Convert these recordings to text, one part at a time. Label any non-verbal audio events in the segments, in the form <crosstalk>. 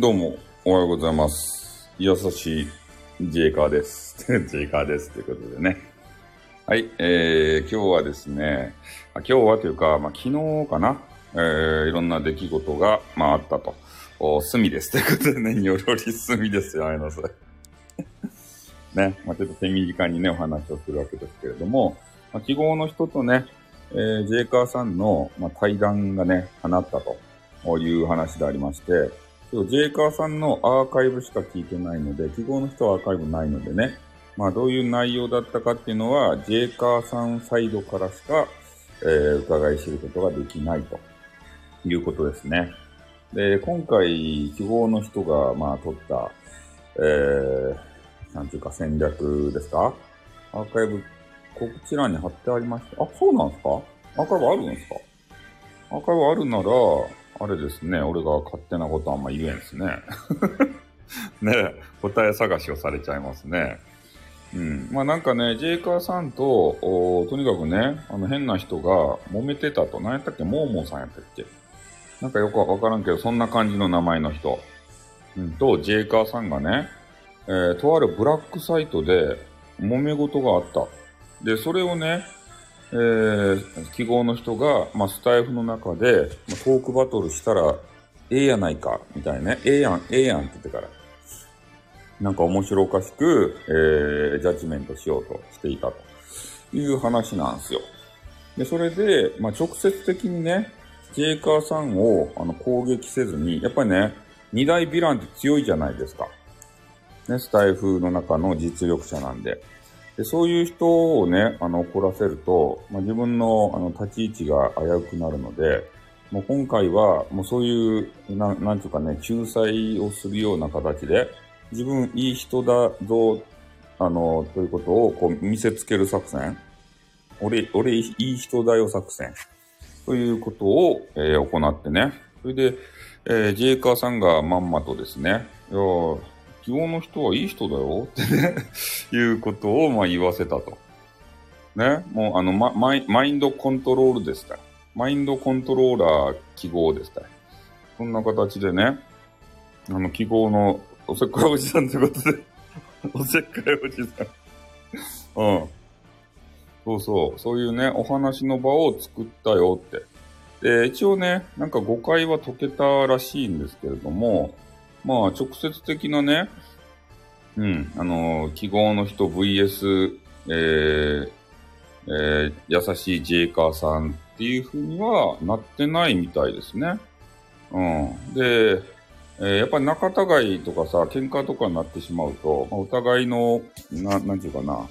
どうも、おはようございます。優しいジェイカーです。<laughs> ジェイカーです。ということでね。はい、えー、今日はですね、今日はというか、まあ、昨日かな、えー、いろんな出来事が、まあ、あったと。お、隅です。ということでね、<laughs> にょろり隅ですよ、あいなさい。<laughs> ね、まあ、ちょっと手短にね、お話をするわけですけれども、まあ、記号の人とね、えー、ジェイカーさんの、まあ、対談がね、放ったという話でありまして、そうジェイカーさんのアーカイブしか聞いてないので、記号の人はアーカイブないのでね、まあどういう内容だったかっていうのは、ジェイカーさんサイドからしか、えー、伺い知ることができないと。いうことですね。で、今回、記号の人が、まあ取った、えー、なんていうか戦略ですか？アーカイブ、こちらに貼ってありました。あ、そうなんですか？アーカイブあるんですか？アーカイブあるなら、あれですね、俺が勝手なことあんま言えんですね。<laughs> ね答え探しをされちゃいますね。うん。まあなんかね、ジェイカーさんと、とにかくね、あの変な人が揉めてたと。何やったっけ？モーモーさんやったっけ？なんかよくわからんけど、そんな感じの名前の人。うん、と、ジェイカーさんがね、えー、とあるブラックサイトで揉め事があった。で、それをね、えー、記号の人が、まあ、スタイフの中で、まあ、トークバトルしたら、ええやないか、みたいなね。ええやん、ええやんって言ってから。なんか面白おかしく、えー、ジャッジメントしようとしていたという話なんですよ。で、それで、まあ、直接的にね、ジェイカーさんをあの攻撃せずに、やっぱりね、二大ヴィランって強いじゃないですか。ね、スタイフの中の実力者なんで。でそういう人をね、あの、怒らせると、まあ、自分の、あの、立ち位置が危うくなるので、もう今回は、もうそういう、ななんていうかね、仲裁をするような形で、自分いい人だぞ、あの、ということを、こう、見せつける作戦。俺、俺いい人だよ作戦。ということを、えー、行ってね。それで、えー、ジェイカーさんがまんまとですね、いや希望の人はいい人だよってね <laughs> いうことをまあ言わせたと。ね。もうあの、ま、マイマインドコントロールですたマインドコントローラー記号ですたそんな形でね、あの記号のおせっかいおじさんということで <laughs> おせっかいおじさんうん。そうそう。そういうね、お話の場を作ったよって。で、一応ね、なんか誤解は解けたらしいんですけれども、まあ、直接的なね、うん、あのー、記号の人 VS、えー、えー、優しいジェイカーさんっていう風にはなってないみたいですね。うん。で、えー、やっぱり仲違いとかさ、喧嘩とかになってしまうと、まあ、お互いの、な、なんていうかな、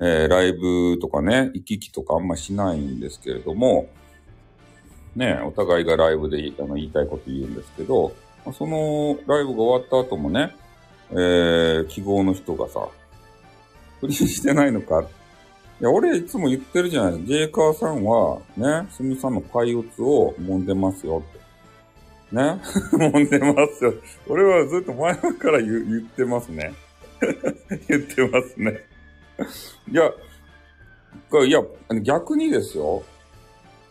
えー、ライブとかね、行き来とかあんましないんですけれども、ね、お互いがライブであの言いたいこと言うんですけど、そのライブが終わった後もね、えー、記号の人がさ、不倫してないのかいや、俺いつも言ってるじゃないジェイカーさんは、ね、スミさんの怪物を揉んでますよって。ね？<laughs> 揉んでますよ。俺はずっと前から言言ってますね。<laughs> 言ってますね。いや、いや、逆にですよ。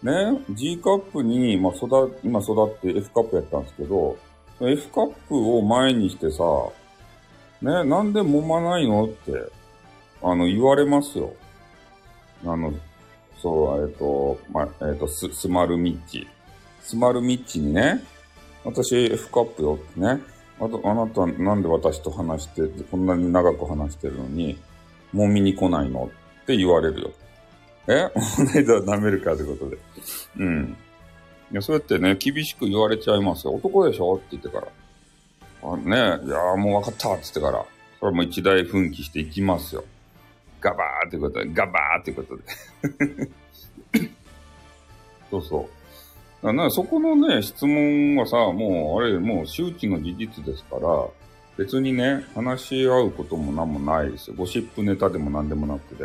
ね、G カップに、まあ、育、今育って F カップやったんですけど、F カップを前にしてさ、ね、なんで揉まないのって、あの、言われますよ。あの、そう、えっと、ま、えっと、ス、スマルミッチ。スマルミッチにね、私 F カップよってね。あと、あなたなんで私と話して、こんなに長く話してるのに、揉みに来ないのって言われるよ。え？<laughs> 同じだ舐めるかってことで。うん。いや、そうやってね、厳しく言われちゃいますよ。男でしょ？って言ってから。あねいやもう分かったって言ってから。それも一大奮起していきますよ。ガバーってことで、ガバーってことで。<laughs> そうそう。だからそこのね、質問はさ、もう、あれ、もう周知の事実ですから、別にね、話し合うこともなんもないですよ。ゴシップネタでもなんでもなくて、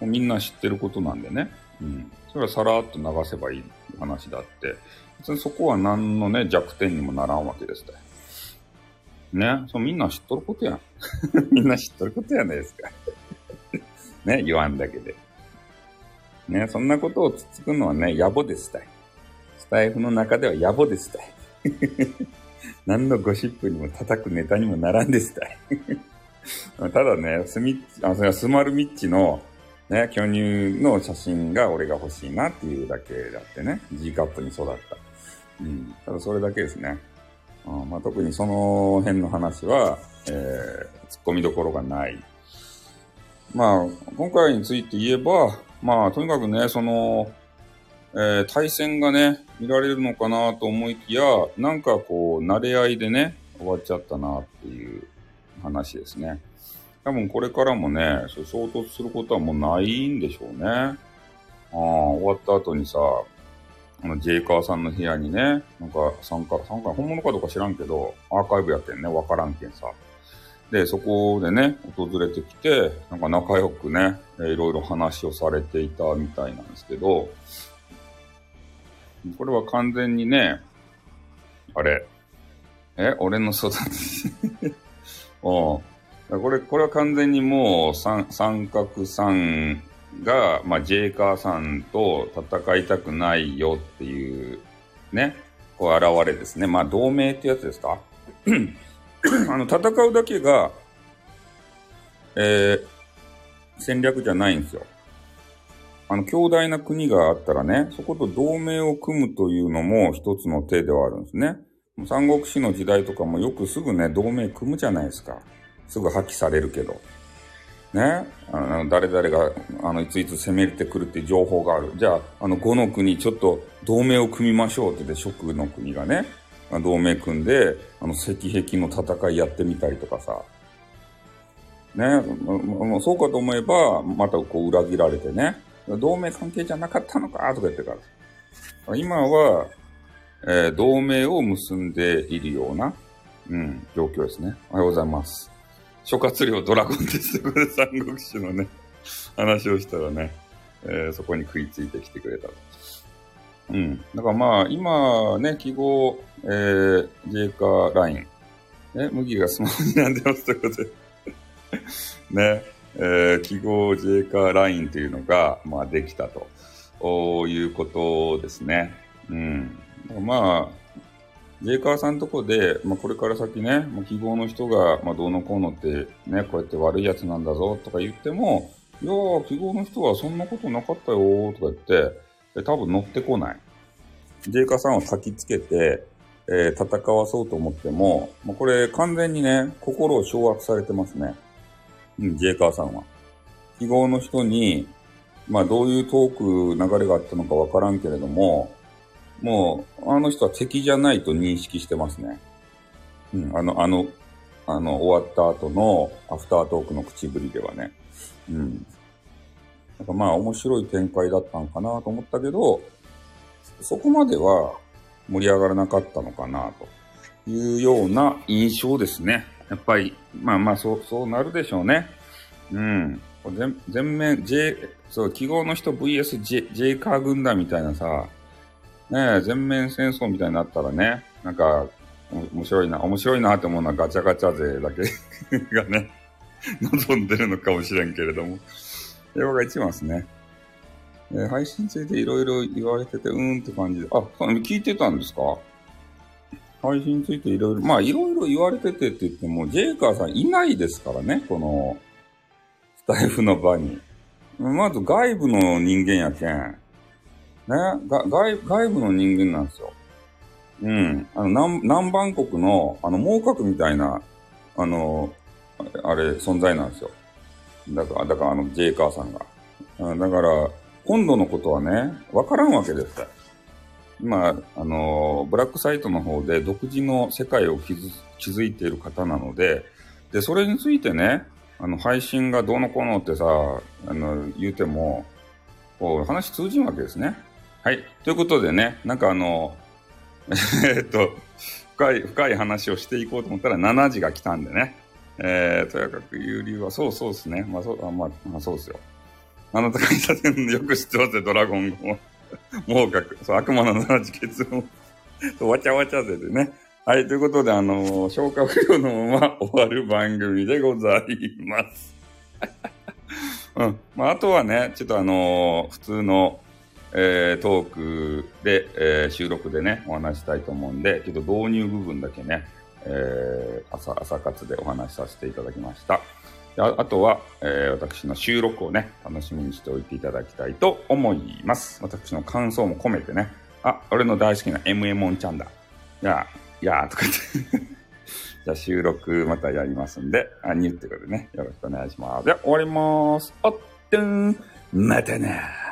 もうみんな知ってることなんでね。うん。それはさらっと流せばいい話だって、別にそこは何のね、弱点にもならんわけですね。ね？そうみんな知っとることやん。<laughs> みんな知っとることやないですか。<laughs> ね、言わんだけで。ね、そんなことをつつくのはね、野暮ですたい。スタイフの中では野暮ですたい。<laughs> 何のゴシップにも叩くネタにもならんでしたい。ただね、スミッチ、あ、それはスマルミッチの、ね、巨乳の写真が俺が欲しいなっていうだけだってね、G カップに育った。うん。ただそれだけですね。うん、まあ、特にその辺の話は、えー、突っ込みどころがない。まあ、今回について言えば、まあ、とにかくね、その、えー、対戦がね、見られるのかなと思いきや、なんかこう、慣れ合いでね、終わっちゃったなっていう話ですね。多分これからもね、そ衝突することはもうないんでしょうね。ああ、終わった後にさ、あの、ジェイカーさんの部屋にね、なんか参加、参加、本物かどうか知らんけど、アーカイブやってんね、わからんけんさ。で、そこでね、訪れてきて、なんか仲良くね、いろいろ話をされていたみたいなんですけど、これは完全にね、あれ、え、俺の育ち <laughs> おこれ、これは完全にもう三、三角さんが、まあ、ジェイカーさんと戦いたくないよっていう、ね、こう現れですね。まあ、同盟ってやつですか？<clears throat> あの、戦うだけが、えー、戦略じゃないんですよ。あの、強大な国があったらね、そこと同盟を組むというのも一つの手ではあるんですね。三国志の時代とかもよくすぐね、同盟組むじゃないですか。すぐ破棄されるけど。ね？あの、誰々が、あの、いついつ攻めてくるっていう情報がある。じゃあ、あの、5の国、ちょっと同盟を組みましょうって言って、蜀の国がね、同盟組んで、あの、石壁の戦いやってみたりとかさ。ね？そうかと思えば、またこう裏切られてね。同盟関係じゃなかったのかとか言ってから。今は、えー、同盟を結んでいるような、うん、状況ですね。おはようございます。諸葛亮ドラゴンですこれ三国志のね、話をしたらね、えー、そこに食いついてきてくれた。うん。だからまあ、今ね、記号、えー、ジェイカーライン。ね、麦がスマホに並んでますということで <laughs> ね、えー、記号ジェイカーラインというのが、まあ、できたということですね。うん。まあ、ジェイカーさんとこで、まあ、これから先ね、まあ、記号の人が、まあ、どうのこうのって、ね、こうやって悪いやつなんだぞとか言っても、いやー、記号の人はそんなことなかったよーとか言って、え多分乗ってこない。ジェイカーさんを焚きつけて、えー、戦わそうと思っても、まあ、これ完全にね、心を掌握されてますね。うん、ジェイカーさんは。記号の人に、まあどういうトーク流れがあったのかわからんけれども、もう、あの人は敵じゃないと認識してますね。うん、あの、あの、あの、終わった後のアフタートークの口ぶりではね。うん。なんかまあ面白い展開だったのかなと思ったけど、そこまでは盛り上がらなかったのかなというような印象ですね。やっぱり、まあまあそう、そうなるでしょうね。うん。全全面、J、そう、記号の人 VS J、J カー軍団みたいなさ、ね全面戦争みたいになったらね、なんか、面白いな、面白いなって思うのはガチャガチャ勢だけがね、<laughs> 望んでるのかもしれんけれども。英語が一番ですね。えー、配信についていろいろ言われてて、うーんって感じで。あ、聞いてたんですか？配信についていろいろ、まあいろいろ言われててって言っても、ジェイカーさんいないですからね、この、スタイフの場に。まず外部の人間やけん。ね、が外外部の人間なんですよ。うん。あの、南、南蛮国の、あの、猛角みたいな、あの、あれ、存在なんですよ。だから、だからあの、ジェイカーさんが。だから、今度のことはね、わからんわけですから。今、あの、ブラックサイトの方で独自の世界を築築いている方なので、で、それについてね、あの、配信がどうのこうのってさ、あの、言うても、こう、話通じんわけですね。はい。ということでね、なんかあの、<laughs> えっと、深い、深い話をしていこうと思ったら7時が来たんでね。えー、とやかく言う理由は、そうそうですね。まあそう、あまあ、まあそうですよ。あなたがいた点よく知ってますよ、ドラゴン語。もうく、そう、悪魔の七時結論。<laughs> そうわちゃわちゃぜでね。はい、ということで、あのー、消化不良のまま終わる番組でございます。<laughs> うん。まあ、あとはね、ちょっとあのー、普通の、えー、トークで、えー、収録でね、お話したいと思うんで、ちょっと導入部分だけね、えー、朝、朝活でお話しさせていただきました。ああとは、えー、私の収録をね、楽しみにしておいていただきたいと思います。私の感想も込めてね、あ、俺の大好きな MM オンちゃんだ。いや、いやーとか言って。<laughs> じゃあ収録またやりますんで、あ、にってことでね、よろしくお願いします。では終わりまーす。おっとん、またな